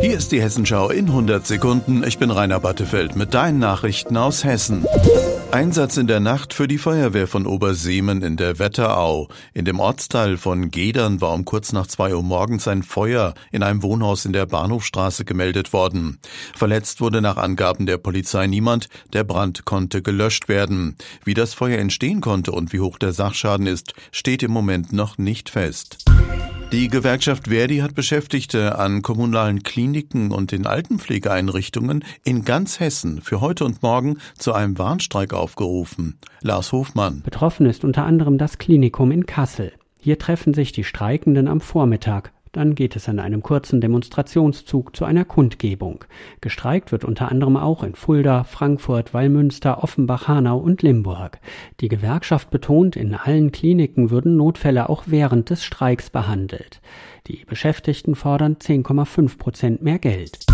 Hier ist die Hessenschau in 100 Sekunden. Ich bin Rainer Battefeld mit deinen Nachrichten aus Hessen. Einsatz in der Nacht für die Feuerwehr von Oberseemen in der Wetterau. In dem Ortsteil von Gedern war um kurz nach zwei Uhr morgens ein Feuer in einem Wohnhaus in der Bahnhofstraße gemeldet worden. Verletzt wurde nach Angaben der Polizei niemand. Der Brand konnte gelöscht werden. Wie das Feuer entstehen konnte und wie hoch der Sachschaden ist, steht im Moment noch nicht fest. Die Gewerkschaft Verdi hat Beschäftigte an kommunalen Kliniken und in Altenpflegeeinrichtungen in ganz Hessen für heute und morgen zu einem Warnstreik aufgerufen. Lars Hofmann. Betroffen ist unter anderem das Klinikum in Kassel. Hier treffen sich die Streikenden am Vormittag. Dann geht es an einem kurzen Demonstrationszug zu einer Kundgebung. Gestreikt wird unter anderem auch in Fulda, Frankfurt, Wallmünster, Offenbach, Hanau und Limburg. Die Gewerkschaft betont, in allen Kliniken würden Notfälle auch während des Streiks behandelt. Die Beschäftigten fordern 10,5 Prozent mehr Geld.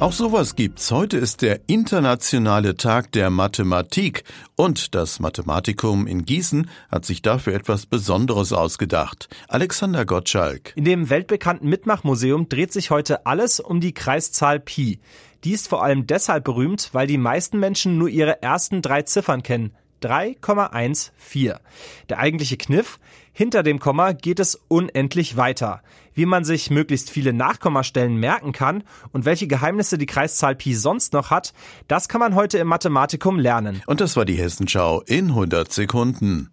Auch sowas gibt's. Heute ist der internationale Tag der Mathematik und das Mathematikum in Gießen hat sich dafür etwas Besonderes ausgedacht. Alexander Gottschalk. In dem weltbekannten Mitmachmuseum dreht sich heute alles um die Kreiszahl Pi. Die ist vor allem deshalb berühmt, weil die meisten Menschen nur ihre ersten drei Ziffern kennen. 3,14. Der eigentliche Kniff, hinter dem Komma geht es unendlich weiter. Wie man sich möglichst viele Nachkommastellen merken kann und welche Geheimnisse die Kreiszahl Pi sonst noch hat, das kann man heute im Mathematikum lernen. Und das war die Hessenschau in 100 Sekunden.